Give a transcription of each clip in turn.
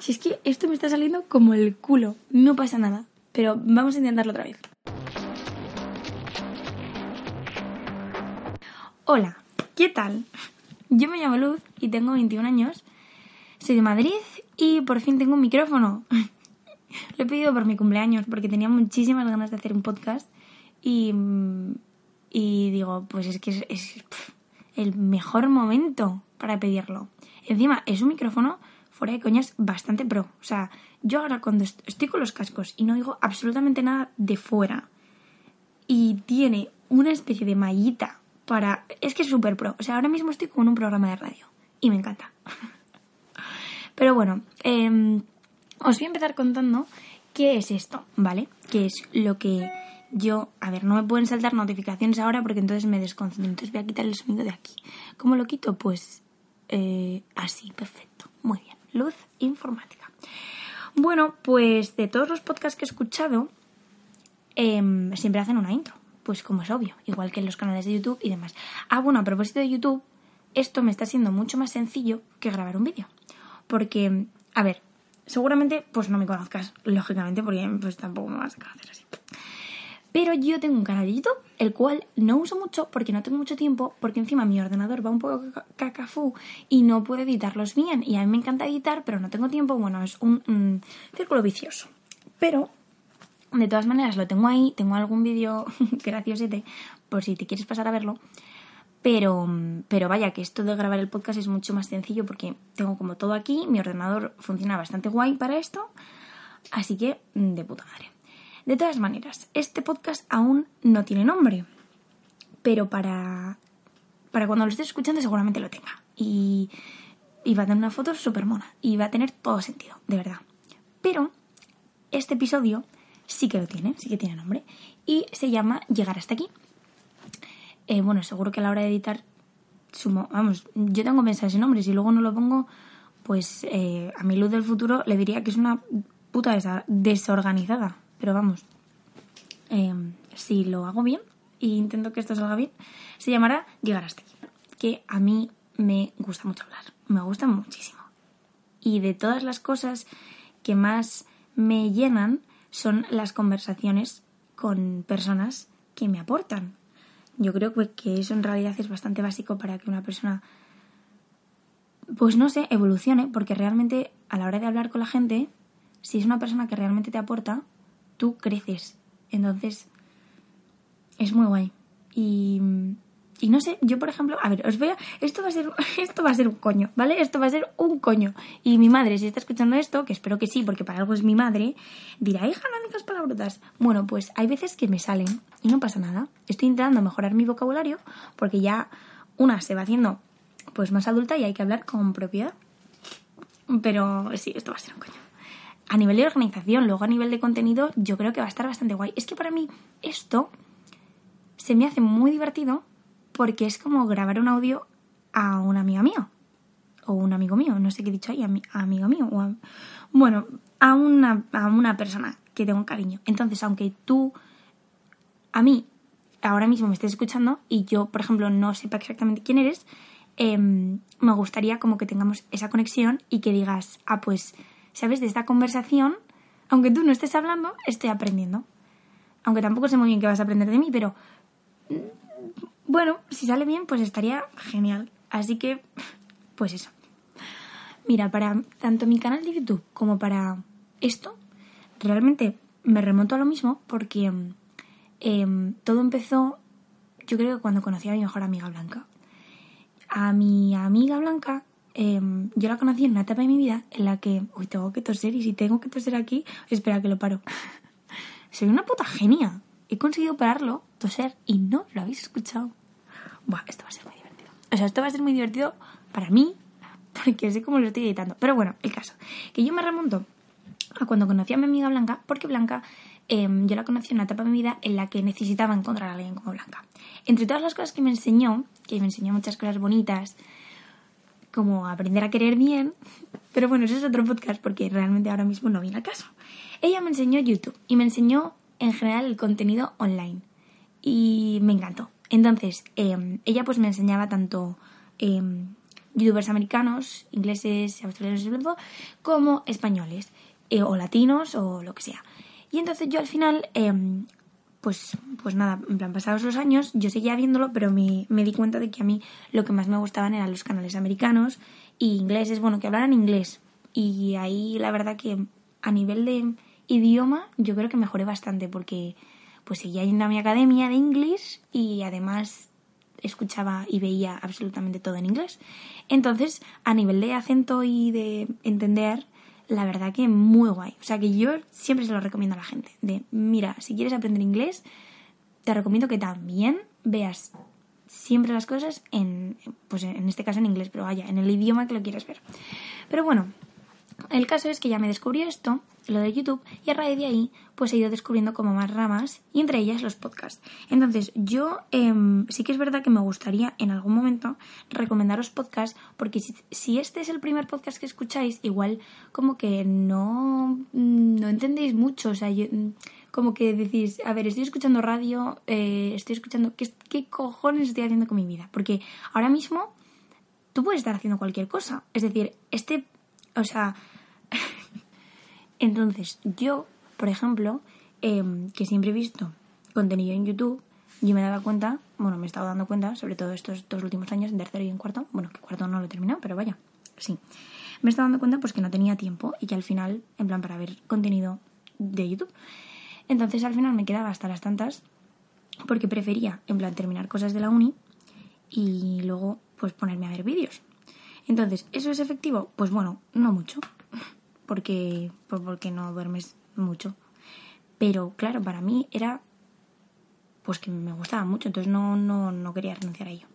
Si es que esto me está saliendo como el culo, no pasa nada. Pero vamos a intentarlo otra vez. Hola, ¿qué tal? Yo me llamo Luz y tengo 21 años. Soy de Madrid y por fin tengo un micrófono. Lo he pedido por mi cumpleaños porque tenía muchísimas ganas de hacer un podcast y, y digo, pues es que es, el mejor momento para pedirlo. Encima, es un micrófono fuera de coñas bastante pro. O sea, yo ahora cuando estoy con los cascos y no digo absolutamente nada de fuera y tiene una especie de mallita para... Es que es súper pro. O sea, ahora mismo estoy con un programa de radio y me encanta. Pero bueno, em, os voy a empezar contando qué es esto, ¿vale? Qué es lo que yo... A ver, no me pueden saltar notificaciones ahora porque entonces me desconcentro. Entonces voy a quitar el sonido de aquí. ¿Cómo lo quito? Pues eh, así, perfecto. Muy bien. Luz informática. Bueno, pues de todos los podcasts que he escuchado, em, siempre hacen una intro. Pues como es obvio, igual que en los canales de YouTube y demás. Ah, bueno, a propósito de YouTube, esto me está siendo mucho más sencillo que grabar un vídeo. Porque, a ver, seguramente pues no me conozcas, lógicamente, porque pues tampoco me vas a conocer así. Pero yo tengo un canal de YouTube, el cual no uso mucho porque no tengo mucho tiempo, porque encima mi ordenador va un poco cacafú y no puedo editarlos bien. Y a mí me encanta editar, pero no tengo tiempo. Bueno, es un, círculo vicioso. Pero, de todas maneras, lo tengo ahí. Tengo algún vídeo graciosete, por si te quieres pasar a verlo. Pero, pero vaya, que esto de grabar el podcast es mucho más sencillo porque tengo como todo aquí. Mi ordenador funciona bastante guay para esto. Así que, de puta madre. De todas maneras, este podcast aún no tiene nombre, pero para, para cuando lo estés escuchando seguramente lo tenga. Y, va a tener una foto súper mona y va a tener todo sentido, de verdad. Pero este episodio sí que lo tiene, sí que tiene nombre y se llama Llegar hasta aquí. Eh, bueno, seguro que a la hora de editar, sumo, vamos, yo tengo pensado ese nombre, si luego no lo pongo, pues eh, a mi luz del futuro le diría que es una puta desorganizada. Pero vamos, em, si lo hago bien e intento que esto salga bien, se llamará Llegar hasta aquí. Que a mí me gusta mucho hablar, me gusta muchísimo. Y de todas las cosas que más me llenan son las conversaciones con personas que me aportan. Yo creo que eso en realidad es bastante básico para que una persona, pues no sé, evolucione, porque realmente a la hora de hablar con la gente, si es una persona que realmente te aporta, tú creces. Entonces, es muy guay. Y, y no sé, yo por ejemplo, a ver, os voy a, esto va a ser, esto va a ser un coño, ¿vale? Esto va a ser un coño. Y mi madre, si está escuchando esto, que espero que sí, porque para algo es mi madre, dirá, hija, no digas palabrotas. Bueno, pues hay veces que me salen y no pasa nada. Estoy intentando mejorar mi vocabulario porque ya una se va haciendo pues más adulta y hay que hablar con propiedad. Pero sí, esto va a ser un coño a nivel de organización, luego a nivel de contenido, yo creo que va a estar bastante guay. Es que para mí esto se me hace muy divertido porque es como grabar un audio a una amiga mía o un amigo mío, no sé qué he dicho ahí, a mi, amigo mío, o bueno, a una, a una persona que tengo cariño. Entonces, aunque tú, a mí, ahora mismo me estés escuchando y yo, por ejemplo, no sepa exactamente quién eres, em, me gustaría como que tengamos esa conexión y que digas, ah, pues ¿sabes? De esta conversación, aunque tú no estés hablando, estoy aprendiendo. Aunque tampoco sé muy bien qué vas a aprender de mí, pero mm, bueno, si sale bien, pues estaría genial. Así que, pues eso. Mira, para tanto mi canal de YouTube como para esto, realmente me remonto a lo mismo porque em, todo empezó, yo creo que cuando conocí a mi mejor amiga Blanca. A mi amiga Blanca Em, yo la conocí en una etapa de mi vida en la que, uy, tengo que toser y si tengo que toser aquí, espera que lo paro. Soy una puta genia. He conseguido pararlo, toser, y no lo habéis escuchado. Buah, esto va a ser muy divertido. O sea, esto va a ser muy divertido para mí, porque sé cómo lo estoy editando. Pero bueno, el caso, que yo me remonto a cuando conocí a mi amiga Blanca, porque Blanca em, yo la conocí en una etapa de mi vida en la que necesitaba encontrar a alguien como Blanca. Entre todas las cosas que me enseñó, que me enseñó muchas cosas bonitas, como aprender a querer bien, pero bueno, eso es otro podcast porque realmente ahora mismo no viene al caso. Ella me enseñó YouTube y me enseñó en general el contenido online y me encantó. Entonces, em, ella pues me enseñaba tanto em, youtubers americanos, ingleses, australianos, como españoles, eh, o latinos, o lo que sea. Y entonces yo al final, em, pues, pues nada, en plan, pasados los años, yo seguía viéndolo, pero me, me di cuenta de que a mí lo que más me gustaban eran los canales americanos y ingleses, bueno, que hablaran inglés. Y ahí la verdad que a nivel de idioma yo creo que mejoré bastante porque pues seguía yendo a mi academia de inglés y además escuchaba y veía absolutamente todo en inglés. Entonces, a nivel de acento y de entender, la verdad que muy guay. O sea que yo siempre se lo recomiendo a la gente. De, mira, si quieres aprender inglés, te recomiendo que también veas siempre las cosas en, pues en este caso en inglés, pero vaya, en el idioma que lo quieras ver. Pero bueno, el caso es que ya me descubrí esto, lo de YouTube, y a raíz de ahí, pues he ido descubriendo como más ramas, y entre ellas los podcasts. Entonces, yo em, sí que es verdad que me gustaría en algún momento recomendaros podcasts, porque si, este es el primer podcast que escucháis, igual como que no, no entendéis mucho, o sea, como que decís, a ver, estoy escuchando radio, eh, estoy escuchando, ¿qué, ¿qué cojones estoy haciendo con mi vida? Porque ahora mismo tú puedes estar haciendo cualquier cosa. Es decir, este, o sea, entonces, yo, por ejemplo, em, que siempre he visto contenido en YouTube, yo me daba cuenta, bueno, me he estado dando cuenta, sobre todo estos dos últimos años, en tercero y en cuarto, bueno, que cuarto no lo he terminado, pero vaya, sí. Me he estado dando cuenta pues que no tenía tiempo y que al final, en plan, para ver contenido de YouTube. Entonces al final me quedaba hasta las tantas porque prefería, en plan, terminar cosas de la uni y luego pues ponerme a ver vídeos. Entonces, ¿eso es efectivo? Pues bueno, no mucho porque, pues porque no duermes mucho. Pero claro, para mí era pues que me gustaba mucho, entonces no, no, no quería renunciar a ello.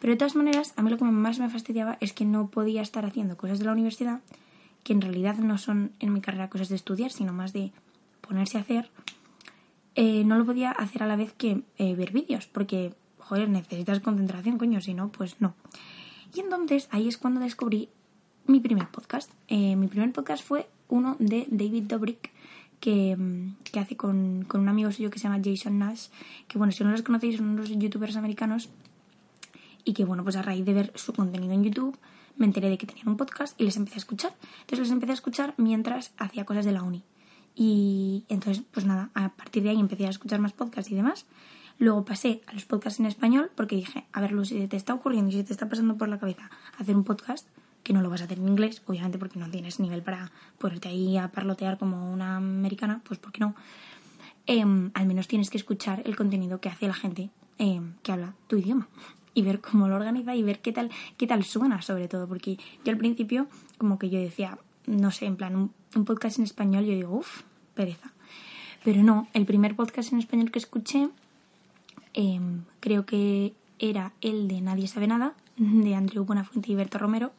Pero de todas maneras, a mí lo que más me fastidiaba es que no podía estar haciendo cosas de la universidad que en realidad no son en mi carrera cosas de estudiar, sino más de ponerse a hacer. Eh, no lo podía hacer a la vez que eh, ver vídeos, porque, joder, necesitas concentración, coño, si no, pues no. Y entonces ahí es cuando descubrí mi primer podcast. Eh, mi primer podcast fue uno de David Dobrik, que, mm, que hace con, con, un amigo suyo que se llama Jason Nash, que bueno, si no los conocéis son unos youtubers americanos y que bueno, pues a raíz de ver su contenido en YouTube me enteré de que tenían un podcast y les empecé a escuchar. Entonces les empecé a escuchar mientras hacía cosas de la uni. Y entonces, pues nada, a partir de ahí empecé a escuchar más podcasts y demás. Luego pasé a los podcasts en español porque dije, a ver, Lucy, si te está ocurriendo y si te está pasando por la cabeza hacer un podcast, que no lo vas a hacer en inglés, obviamente porque no tienes nivel para ponerte ahí a parlotear como una americana, pues ¿por qué no? Em, al menos tienes que escuchar el contenido que hace la gente em, que habla tu idioma y ver cómo lo organiza y ver qué tal, qué tal suena sobre todo, porque yo al principio como que yo decía, no sé, en plan, un, podcast en español, yo digo, uff, pereza. Pero no, el primer podcast en español que escuché em, creo que era el de Nadie sabe nada, de Andrew Buenafuente y Berto Romero,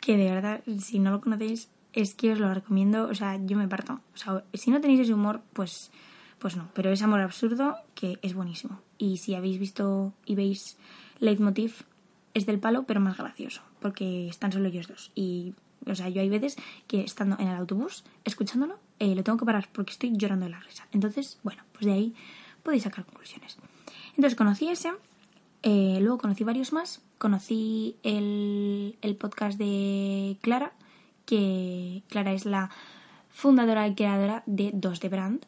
que de verdad, si no lo conocéis, es que os lo recomiendo, o sea, yo me parto. O sea, si no tenéis ese humor, pues, pues no, pero es amor absurdo que es buenísimo. Y si habéis visto y veis Leitmotiv, es del palo, pero más gracioso, porque están solo ellos dos. Y, o sea, yo hay veces que estando en el autobús, escuchándolo, eh, lo tengo que parar porque estoy llorando de la risa. Entonces, bueno, pues de ahí podéis sacar conclusiones. Entonces conocí ese, eh, luego conocí varios más, conocí el, el podcast de Clara, que Clara es la fundadora y creadora de Dos de Brand.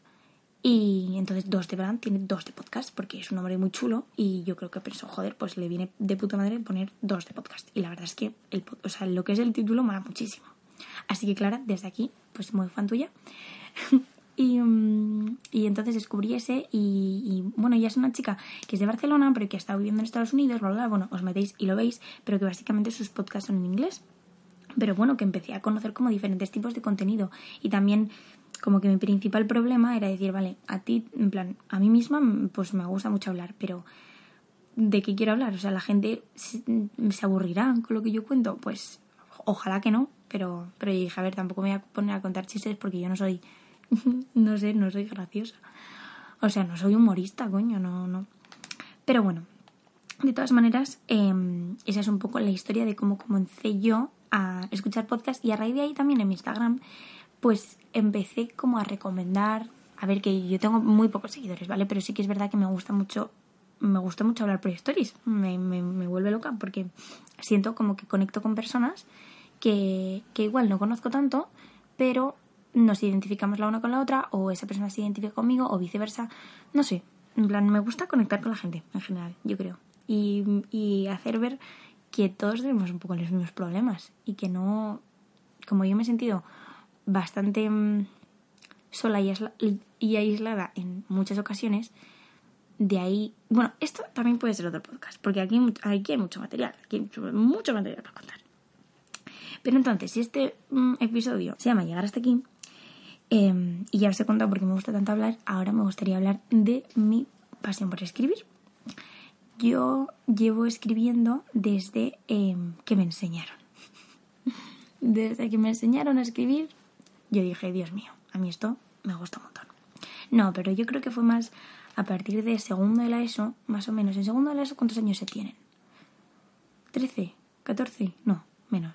Y entonces Dos de Brand tiene dos de podcast porque es un nombre muy chulo y yo creo que pensó, joder, pues le viene de puta madre poner dos de podcast. Y la verdad es que el, o sea, lo que es el título mola muchísimo. Así que Clara, desde aquí, pues muy fan tuya. Y, mm, y, entonces descubrí ese y, bueno, ella es una chica que es de Barcelona, pero que está viviendo en Estados Unidos, bla, bla, bueno, os metéis y lo veis, pero que básicamente sus podcasts son en inglés. Pero bueno, que empecé a conocer como diferentes tipos de contenido y también como que mi principal problema era decir, vale, a ti, en plan, a mí misma pues me gusta mucho hablar, pero ¿de qué quiero hablar? O sea, la gente se, aburrirá con lo que yo cuento, pues ojalá que no, pero, pero dije, a ver, tampoco me voy a poner a contar chistes porque yo no soy no sé, no soy graciosa. O sea, no soy humorista, coño, no, no. Pero bueno, de todas maneras, em, esa es un poco la historia de cómo comencé yo a escuchar podcast y a raíz de ahí también en mi Instagram, pues empecé como a recomendar, a ver que yo tengo muy pocos seguidores, ¿vale? Pero sí que es verdad que me gusta mucho me gusta mucho hablar por stories. Me, me, me vuelve loca porque siento como que conecto con personas que, que igual no conozco tanto, pero nos identificamos la una con la otra, o esa persona se identifica conmigo, o viceversa. No sé. En plan, me gusta conectar con la gente en general, yo creo. Y, y hacer ver que todos tenemos un poco los mismos problemas y que no. Como yo me he sentido bastante mm, sola y, aislada en muchas ocasiones, de ahí. Bueno, esto también puede ser otro podcast, porque aquí, aquí hay mucho material, aquí hay mucho material para contar. Pero entonces, si este mm, episodio se llama Llegar hasta aquí, em, y ya os he contado por qué me gusta tanto hablar, ahora me gustaría hablar de mi pasión por escribir. Yo llevo escribiendo desde em, que me enseñaron. desde que me enseñaron a escribir, yo dije, Dios mío, a mí esto me gusta un montón. No, pero yo creo que fue más a partir de segundo de la ESO, más o menos. En segundo de la ESO, ¿cuántos años se tienen? ¿13? ¿14? No, menos.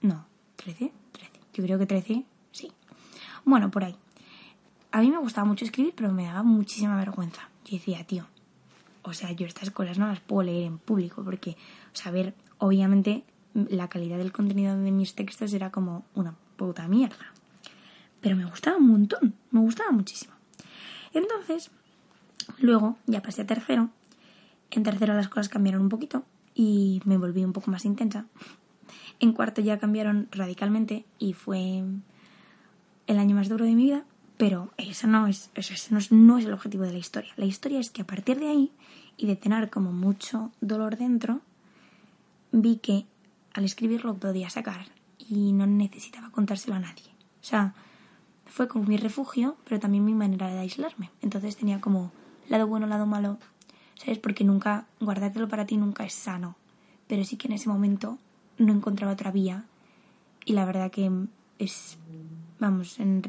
no, ¿13? 13. Yo creo que 13, sí. Bueno, por ahí. A mí me gustaba mucho escribir, pero me daba muchísima vergüenza. Yo decía, tío, o sea, yo estas cosas no las puedo leer en público, porque, o sea, a ver, obviamente la calidad del contenido de mis textos era como una puta mierda. Pero me gustaba un montón, me gustaba muchísimo. Entonces, Luego ya pasé a tercero. En tercero las cosas cambiaron un poquito y me volví un poco más intensa. En cuarto ya cambiaron radicalmente y fue el año más duro de mi vida, pero eso no es, ese no es, el objetivo de la historia. La historia es que a partir de ahí y de tener como mucho dolor dentro, vi que al escribirlo podía sacar y no necesitaba contárselo a nadie. O sea, fue como mi refugio, pero también mi manera de aislarme. Entonces tenía como lado bueno, lado malo, ¿sabes? Porque nunca, guardártelo para ti nunca es sano. Pero sí que en ese momento no encontraba otra vía y la verdad que es, vamos, en,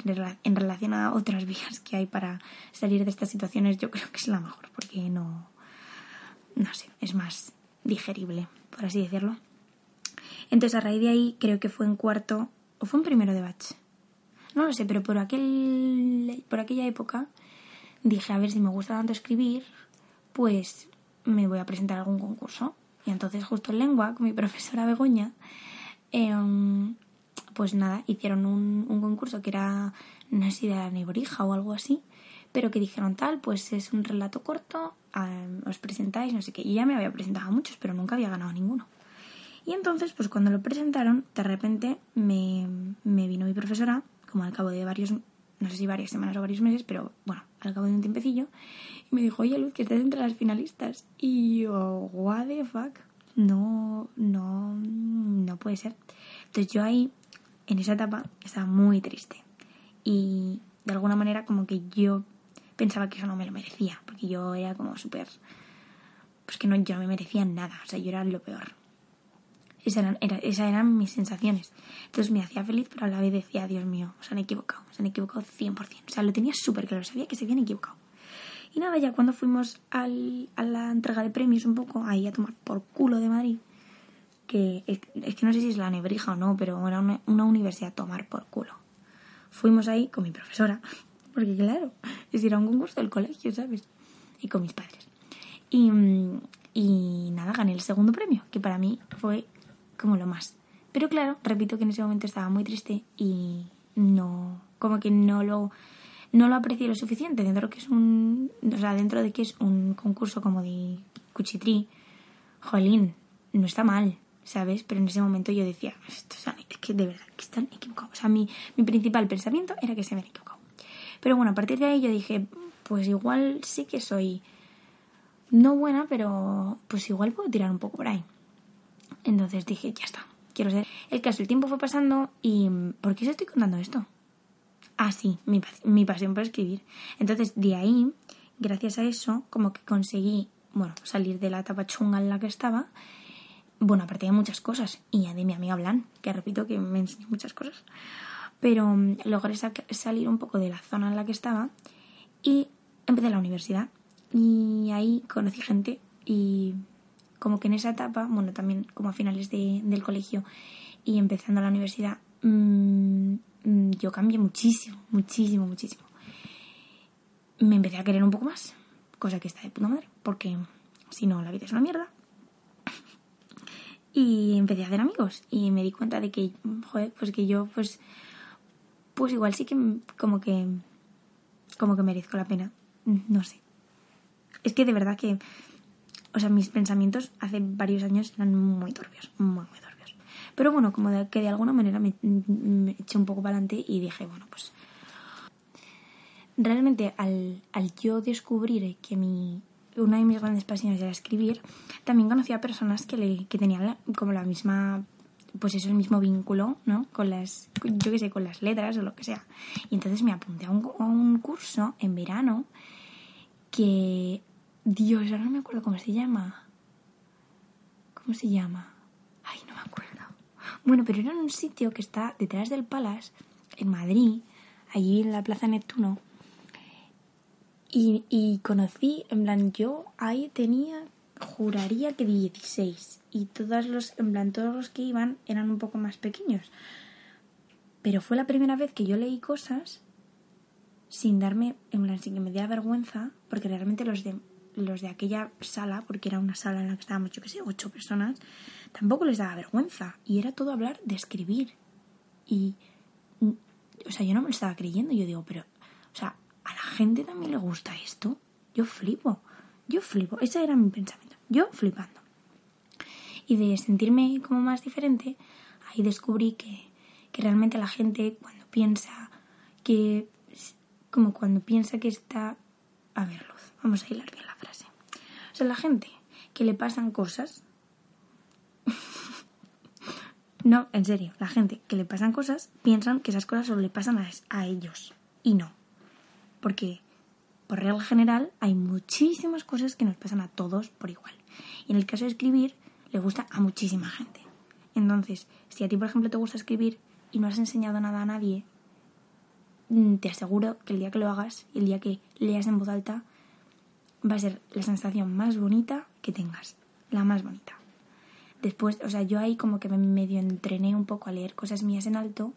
en relación a otras vías que hay para salir de estas situaciones, yo creo que es la mejor, porque no, no sé, es más digerible, por así decirlo. Entonces a raíz de ahí creo que fue en cuarto o fue en primero de batch. No lo sé, pero por aquel por aquella época dije, a ver si me gusta tanto escribir, pues me voy a presentar a algún concurso. Y entonces justo en lengua, con mi profesora Begoña, em, pues nada, hicieron un, concurso que era, no sé si de la o algo así, pero que dijeron tal, pues es un relato corto, os presentáis, no sé qué. Y ya me había presentado a muchos, pero nunca había ganado ninguno. Y entonces, pues cuando lo presentaron, de repente me, me vino mi profesora, como al cabo de varios, no sé si varias semanas o varios meses, pero bueno, al cabo de un tiempecillo, y me dijo, oye Luz, que estás entre las finalistas. Y yo, what the fuck, no, no, no puede ser. Entonces yo ahí, en esa etapa, estaba muy triste. Y de alguna manera como que yo pensaba que eso no me lo merecía, porque yo era como súper... Pues que no, yo no me merecía nada, o sea, yo era lo peor. Esas eran, era, esas eran mis sensaciones. Entonces me hacía feliz, pero a la vez decía, Dios mío, se han equivocado, se han equivocado 100%. O sea, lo tenía súper claro, sabía que se habían equivocado. Y nada, ya cuando fuimos al, a la entrega de premios un poco, ahí a tomar por culo de Madrid, que es, que no sé si es la nebrija o no, pero era una, una universidad a tomar por culo. Fuimos ahí con mi profesora, porque claro, es ir a un concurso del colegio, ¿sabes? Y con mis padres. Y, y nada, gané el segundo premio, que para mí fue como lo más. Pero claro, repito que en ese momento estaba muy triste y no, como que no lo, no lo aprecié lo suficiente dentro de que es un, o sea, dentro de que es un concurso como de cuchitrí, jolín, no está mal, ¿sabes? Pero en ese momento yo decía, Esto, es que de verdad, que están equivocados. O sea, mi, mi principal pensamiento era que se habían equivocado. Pero bueno, a partir de ahí yo dije, pues igual sí que soy no buena, pero pues igual puedo tirar un poco por ahí. Entonces dije, ya está, quiero ser. El caso, el tiempo fue pasando y ¿por qué os estoy contando esto? Ah, sí, mi, mi pasión por escribir. Entonces, de ahí, gracias a eso, como que conseguí, bueno, salir de la etapa chunga en la que estaba. Bueno, aparte de muchas cosas. Y de mi amiga Blan, que repito que me enseñó muchas cosas. Pero mm, logré salir un poco de la zona en la que estaba y empecé la universidad. Y ahí conocí gente y como que en esa etapa, bueno, también como a finales de, del colegio y empezando la universidad, mm, mm, yo cambié muchísimo, muchísimo, muchísimo. Me empecé a querer un poco más, cosa que está de puta madre, porque Si no, la vida es una mierda. Y empecé a hacer amigos y me di cuenta de que, joder, pues que yo, pues, pues igual sí que como que, como que merezco la pena. No sé. Es que de verdad que, o sea, mis pensamientos hace varios años eran muy turbios, muy, muy turbios. Pero bueno, como de, que de alguna manera me, me eché un poco para adelante y dije, bueno, pues realmente al, al yo descubrir que mi, una de mis grandes pasiones era escribir, también conocí a personas que, le, que tenían como la misma, pues eso, el mismo vínculo, ¿no? Con las, yo qué sé, con las letras o lo que sea. Y entonces me apunté a un, a un curso en verano que, Dios, ahora no me acuerdo cómo se llama. ¿Cómo se llama? Ay, no me acuerdo. Bueno, pero era en un sitio que está detrás del Palace, en Madrid, allí en la Plaza Neptuno, y, conocí, en plan, yo ahí tenía, juraría que 16. Y todos los, en plan, todos los que iban eran un poco más pequeños. Pero fue la primera vez que yo leí cosas sin darme, en plan, sin que me diera vergüenza, porque realmente los de, los de aquella sala, porque era una sala en la que estábamos, yo que sé, ocho personas, tampoco les daba vergüenza. Y era todo hablar de escribir. Y, o sea, yo no me lo estaba creyendo. Yo digo, pero, o sea, ¿a la gente también le gusta esto? Yo flipo, yo flipo. Ese era mi pensamiento, yo flipando. Y de sentirme como más diferente, ahí descubrí que, que realmente la gente cuando piensa que, como cuando piensa que está... A ver, Luz, vamos a hilar bien la frase. O sea, la gente que le pasan cosas... no, en serio, la gente que le pasan cosas piensan que esas cosas solo le pasan a, a ellos. Y no, porque, por regla general, hay muchísimas cosas que nos pasan a todos por igual. Y en el caso de escribir, le gusta a muchísima gente. Entonces, si a ti, por ejemplo, te gusta escribir y no has enseñado nada a nadie, mm, te aseguro que el día que lo hagas y el día que leas en voz alta, va a ser la sensación más bonita que tengas. La más bonita. Después, o sea, yo ahí como que me medio entrené un poco a leer cosas mías en alto.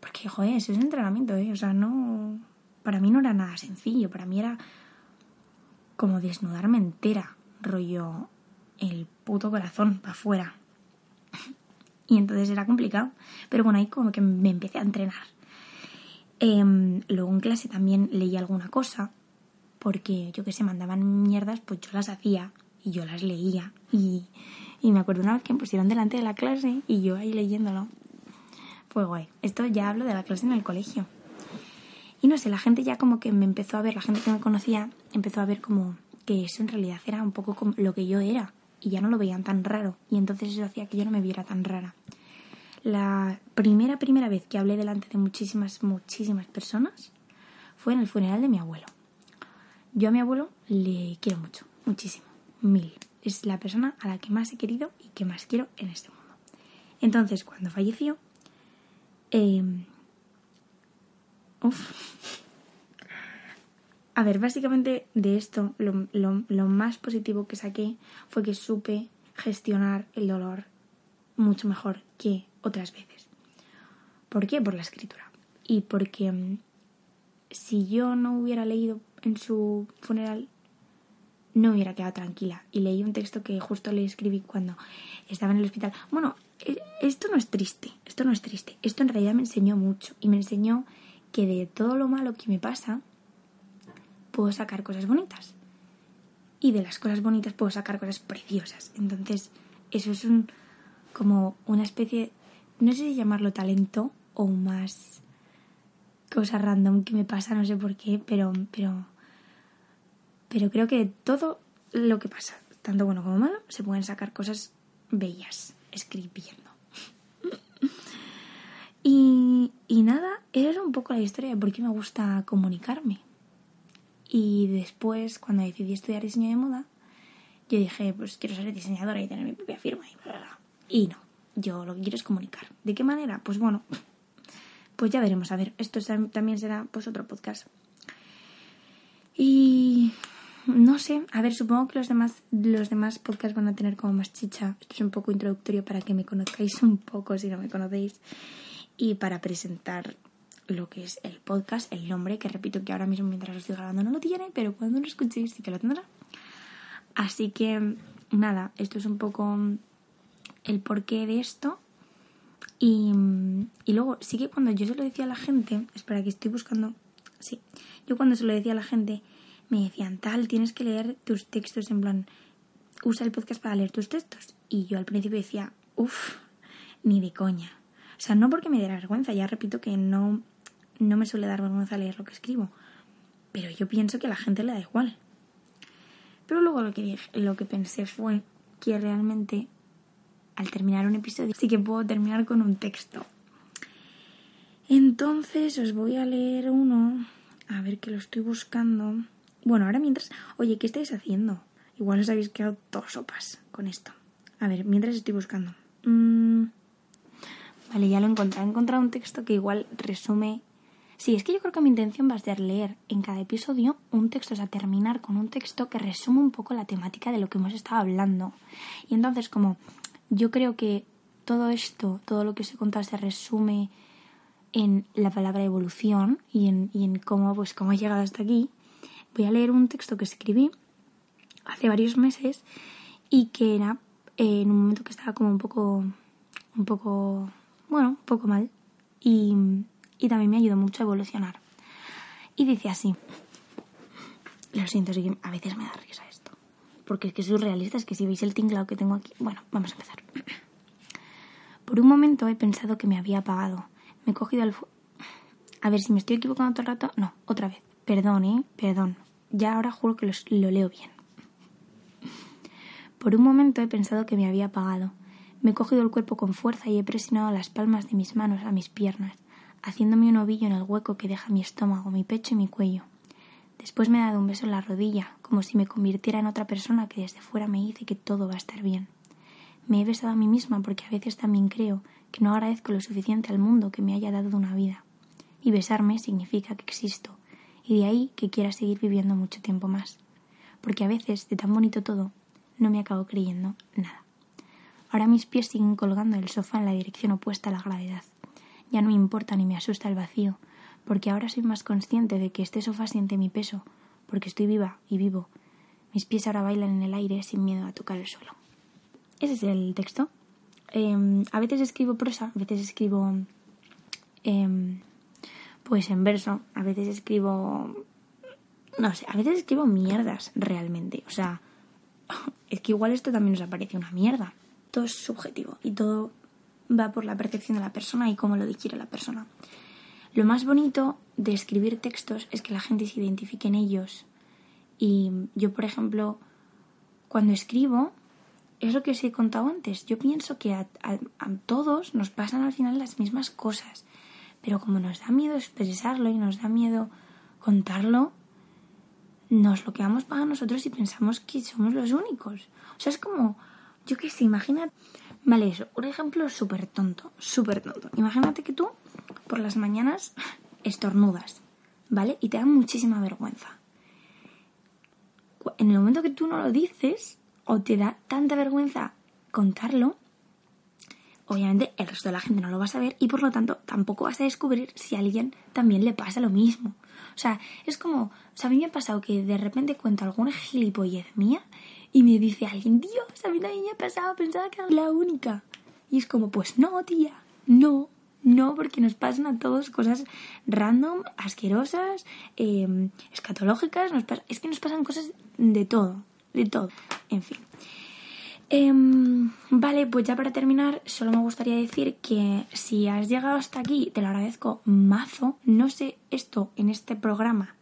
Porque, joder, eso es entrenamiento, ¿eh? O sea, no para mí no era nada sencillo, para mí era como desnudarme entera, rollo el puto corazón para afuera. Y entonces era complicado, pero bueno, ahí como que me empecé a entrenar. Em, luego en clase también leí alguna cosa, porque yo que sé, mandaban mierdas, pues yo las hacía y yo las leía. Y, y me acuerdo una vez que me pusieron delante de la clase y yo ahí leyéndolo. Fue guay. Esto ya hablo de la clase en el colegio. Y no sé, la gente ya como que me empezó a ver, la gente que me conocía empezó a ver como que eso en realidad era un poco lo que yo era y ya no lo veían tan raro y entonces eso hacía que yo no me viera tan rara. La primera, primera vez que hablé delante de muchísimas, muchísimas personas fue en el funeral de mi abuelo. Yo a mi abuelo le quiero mucho, muchísimo, mil. Es la persona a la que más he querido y que más quiero en este mundo. Entonces, cuando falleció, eh, a ver, básicamente de esto lo, lo, más positivo que saqué fue que supe gestionar el dolor mucho mejor que otras veces. ¿Por qué? Por la escritura. Y porque mm, si yo no hubiera leído en su funeral, no hubiera quedado tranquila. Y leí un texto que justo le escribí cuando estaba en el hospital. Bueno, e, esto no es triste, esto no es triste. Esto en realidad me enseñó mucho y me enseñó que de todo lo malo que me pasa puedo sacar cosas bonitas. Y de las cosas bonitas puedo sacar cosas preciosas. Entonces, eso es un como una especie, no sé si llamarlo talento o más cosa random que me pasa, no sé por qué, pero pero pero creo que de todo lo que pasa, tanto bueno como malo, se pueden sacar cosas bellas escribiendo. Y, nada, era un poco la historia de por qué me gusta comunicarme. Y después, cuando decidí estudiar diseño de moda, yo dije, pues quiero ser diseñadora y tener mi propia firma y bla, bla, bla. Y no, yo lo que quiero es comunicar. ¿De qué manera? Pues bueno, pues ya veremos. A ver, esto también será pues otro podcast. Y no sé, a ver, supongo que los demás, los demás podcasts van a tener como más chicha. Esto es un poco introductorio para que me conozcáis un poco si no me conocéis y para presentar lo que es el podcast, el nombre, que repito que ahora mismo mientras lo estoy grabando no lo tiene, pero cuando lo escuchéis sí que lo tendrá. Así que, nada, esto es un poco el porqué de esto. Y, y luego, sí que cuando yo se lo decía a la gente, espera que estoy buscando, sí, yo cuando se lo decía a la gente, me decían, tal, tienes que leer tus textos, en plan, usa el podcast para leer tus textos. Y yo al principio decía, uff, ni de coña. O sea, no porque me diera vergüenza, ya repito que no, no me suele dar vergüenza leer lo que escribo, pero yo pienso que a la gente le da igual. Pero luego lo que, dije, lo que pensé fue que realmente al terminar un episodio sí que puedo terminar con un texto. Entonces os voy a leer uno, a ver que lo estoy buscando. Bueno, ahora mientras... Oye, ¿qué estáis haciendo? Igual os habéis quedado todos sopas con esto. A ver, mientras estoy buscando. Mm, vale, ya lo he encontrado. He encontrado un texto que igual resume Sí, es que yo creo que mi intención va a ser leer en cada episodio un texto, o sea, terminar con un texto que resume un poco la temática de lo que hemos estado hablando. Y entonces, como yo creo que todo esto, todo lo que os he contado se resume en la palabra evolución y en, y en cómo, pues, cómo he llegado hasta aquí, voy a leer un texto que escribí hace varios meses y que era en un momento que estaba como un poco, un poco, bueno, poco mal. Y y también me ayudó mucho a evolucionar. Y dice así, lo siento, sí a veces me da risa esto, porque es que es surrealista, es que si veis el tinglado que tengo aquí, bueno, vamos a empezar. Por un momento he pensado que me había apagado. Me he cogido el... A ver si me estoy equivocando todo el rato. No, otra vez. Perdón, ¿eh? Perdón. Ya ahora juro que lo leo bien. Por un momento he pensado que me había apagado. Me he cogido el cuerpo con fuerza y he presionado las palmas de mis manos a mis piernas haciéndome un ovillo en el hueco que deja mi estómago, mi pecho y mi cuello. Después me ha dado un beso en la rodilla, como si me convirtiera en otra persona que desde fuera me dice que todo va a estar bien. Me he besado a mí misma porque a veces también creo que no agradezco lo suficiente al mundo que me haya dado una vida. Y besarme significa que existo, y de ahí que quiera seguir viviendo mucho tiempo más. Porque a veces, de tan bonito todo, no me acabo creyendo nada. Ahora mis pies siguen colgando del sofá en la dirección opuesta a la gravedad. Ya no me importa ni me asusta el vacío, porque ahora soy más consciente de que este sofá siente mi peso, porque estoy viva y vivo. Mis pies ahora bailan en el aire sin miedo a tocar el suelo. Ese es el texto. Em, a veces escribo prosa, a veces escribo em, pues en verso, a veces escribo no sé, a veces escribo mierdas realmente. O sea, es que igual esto también nos aparece una mierda. Es subjetivo y todo va por la percepción de la persona y cómo lo digiere la persona. Lo más bonito de escribir textos es que la gente se identifique en ellos. Y yo, por ejemplo, cuando escribo, es lo que os he contado antes. Yo pienso que a, todos nos pasan al final las mismas cosas. Pero como nos da miedo expresarlo y nos da miedo contarlo, nos lo quedamos para nosotros y pensamos que somos los únicos. O sea, es como, yo qué sé, imagínate Vale, eso, un ejemplo súper tonto, súper tonto. Imagínate que tú por las mañanas estornudas, ¿vale? Y te da muchísima vergüenza. En el momento que tú no lo dices o te da tanta vergüenza contarlo, obviamente el resto de la gente no lo va a saber y por lo tanto tampoco vas a descubrir si a alguien también le pasa lo mismo. O sea, es como, o sea, a mí me ha pasado que de repente cuento alguna gilipollez mía y me dice alguien, Dios, a mí me ha pasado, pensaba que era la única. Y es como, pues no, tía, no, no, porque nos pasan a todos cosas random, asquerosas, em, escatológicas, es que nos pasan cosas de todo, de todo, en fin. Em, vale, pues ya para terminar, solo me gustaría decir que si has llegado hasta aquí, te lo agradezco mazo. No sé esto en este programa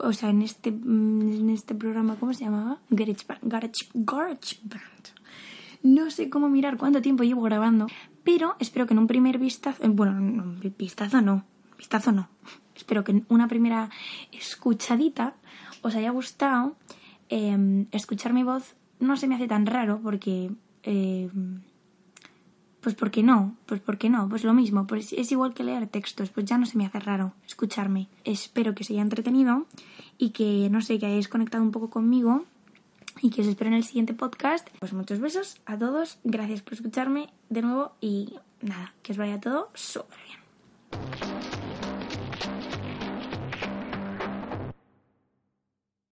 o sea, en este, mm, en este programa, ¿cómo se llamaba? Garage Band. No sé cómo mirar cuánto tiempo llevo grabando, pero espero que en un primer vistazo, eh, bueno, no, vistazo no, vistazo no, espero que en una primera escuchadita os haya gustado. Em, escuchar mi voz no se me hace tan raro porque... Eh, pues ¿por qué no? Pues ¿por qué no? Pues lo mismo, pues es igual que leer textos, pues ya no se me hace raro escucharme. Espero que se haya entretenido y que, no sé, que hayáis conectado un poco conmigo y que os espero en el siguiente podcast. Pues muchos besos a todos, gracias por escucharme de nuevo y nada, que os vaya todo súper bien.